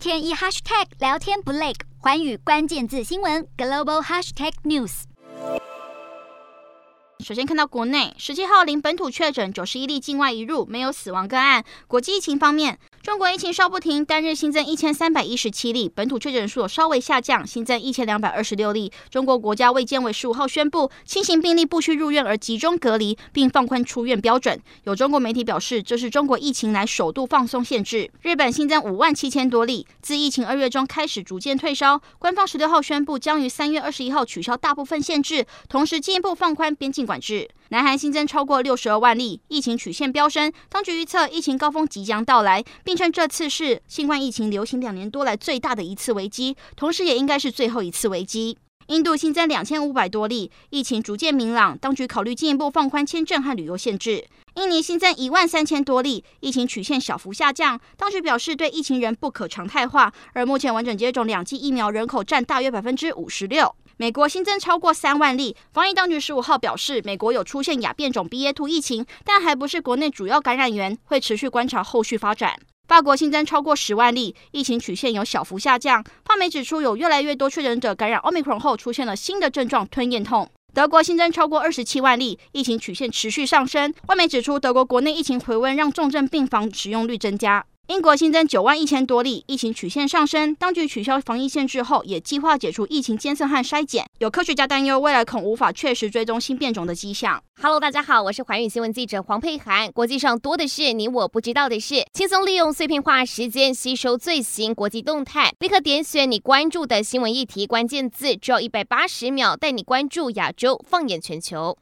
天一 hashtag 聊天不累，环宇关键字新闻 global hashtag news。首先看到国内十七号零本土确诊九十一例，境外移入，没有死亡个案。国际疫情方面。中国疫情稍不停，单日新增一千三百一十七例，本土确诊数稍微下降，新增一千两百二十六例。中国国家卫健委十五号宣布，轻型病例不需入院而集中隔离，并放宽出院标准。有中国媒体表示，这是中国疫情来首度放松限制。日本新增五万七千多例，自疫情二月中开始逐渐退烧，官方十六号宣布将于三月二十一号取消大部分限制，同时进一步放宽边境管制。南韩新增超过六十二万例，疫情曲线飙升，当局预测疫情高峰即将到来。并称这次是新冠疫情流行两年多来最大的一次危机，同时也应该是最后一次危机。印度新增两千五百多例，疫情逐渐明朗，当局考虑进一步放宽签证和旅游限制。印尼新增一万三千多例，疫情曲线小幅下降，当局表示对疫情仍不可常态化，而目前完整接种两剂疫苗人口占大约百分之五十六。美国新增超过三万例，防疫当局十五号表示，美国有出现亚变种 BA.2 疫情，但还不是国内主要感染源，会持续观察后续发展。法国新增超过十万例，疫情曲线有小幅下降。法媒指出，有越来越多确诊者感染 Omicron 后出现了新的症状，吞咽痛。德国新增超过二十七万例，疫情曲线持续上升。外媒指出，德国国内疫情回温，让重症病房使用率增加。英国新增九万一千多例，疫情曲线上升。当局取消防疫限制后，也计划解除疫情监测和筛检。有科学家担忧，未来恐无法确实追踪新变种的迹象。Hello，大家好，我是寰宇新闻记者黄佩涵。国际上多的是你我不知道的事，轻松利用碎片化时间吸收最新国际动态，立刻点选你关注的新闻议题关键字，只要一百八十秒，带你关注亚洲，放眼全球。